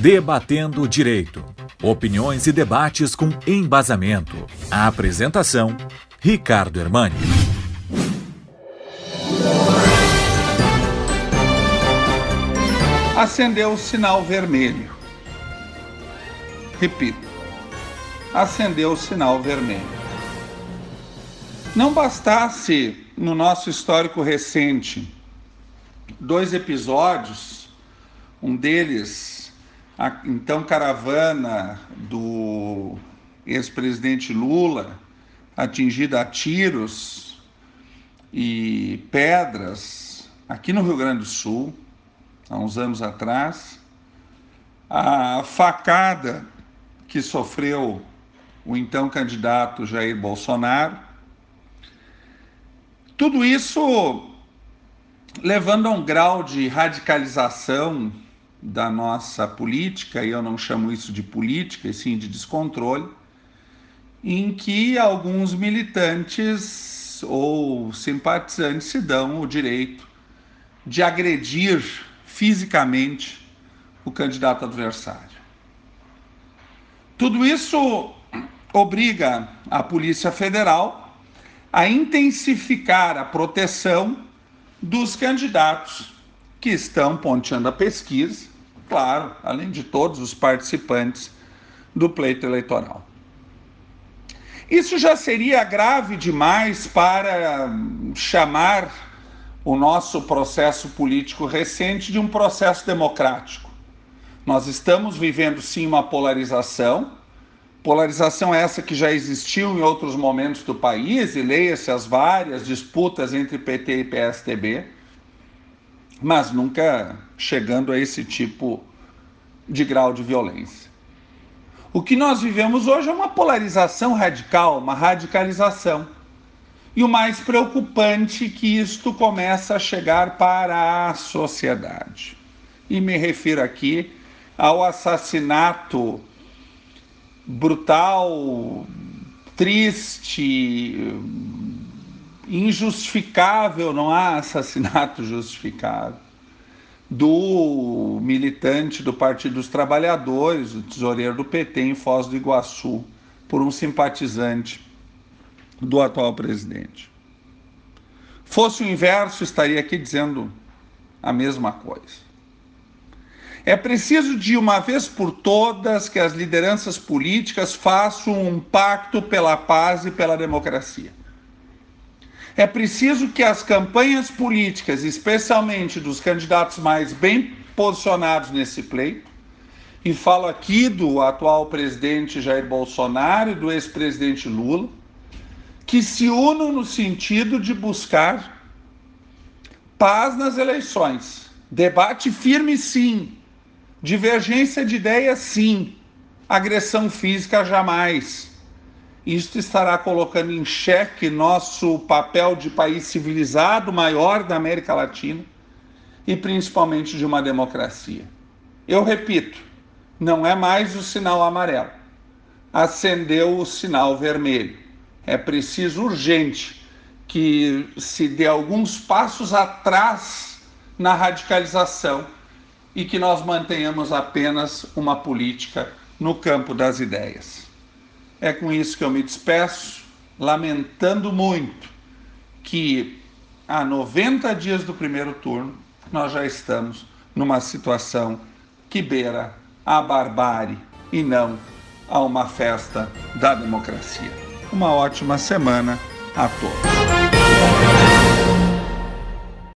Debatendo o Direito. Opiniões e debates com embasamento. A apresentação: Ricardo Hermani. Acendeu o sinal vermelho. Repito. Acendeu o sinal vermelho. Não bastasse, no nosso histórico recente, dois episódios, um deles, a então caravana do ex-presidente Lula, atingida a tiros e pedras aqui no Rio Grande do Sul, há uns anos atrás, a facada que sofreu o então candidato Jair Bolsonaro tudo isso levando a um grau de radicalização da nossa política, e eu não chamo isso de política, e sim de descontrole, em que alguns militantes ou simpatizantes se dão o direito de agredir fisicamente o candidato adversário. Tudo isso obriga a Polícia Federal a intensificar a proteção dos candidatos que estão ponteando a pesquisa, claro, além de todos os participantes do pleito eleitoral. Isso já seria grave demais para chamar o nosso processo político recente de um processo democrático. Nós estamos vivendo sim uma polarização, Polarização essa que já existiu em outros momentos do país, e leia-se as várias disputas entre PT e PSTB, mas nunca chegando a esse tipo de grau de violência. O que nós vivemos hoje é uma polarização radical, uma radicalização. E o mais preocupante é que isto começa a chegar para a sociedade. E me refiro aqui ao assassinato brutal, triste, injustificável, não há assassinato justificável, do militante do Partido dos Trabalhadores, o tesoureiro do PT em Foz do Iguaçu, por um simpatizante do atual presidente. Fosse o inverso, estaria aqui dizendo a mesma coisa. É preciso, de uma vez por todas, que as lideranças políticas façam um pacto pela paz e pela democracia. É preciso que as campanhas políticas, especialmente dos candidatos mais bem posicionados nesse pleito, e falo aqui do atual presidente Jair Bolsonaro e do ex-presidente Lula, que se unam no sentido de buscar paz nas eleições. Debate firme, sim, Divergência de ideias, sim. Agressão física, jamais. Isto estará colocando em xeque nosso papel de país civilizado maior da América Latina e principalmente de uma democracia. Eu repito, não é mais o sinal amarelo. Acendeu o sinal vermelho. É preciso urgente que se dê alguns passos atrás na radicalização e que nós mantenhamos apenas uma política no campo das ideias. É com isso que eu me despeço, lamentando muito que há 90 dias do primeiro turno nós já estamos numa situação que beira a barbárie e não a uma festa da democracia. Uma ótima semana a todos.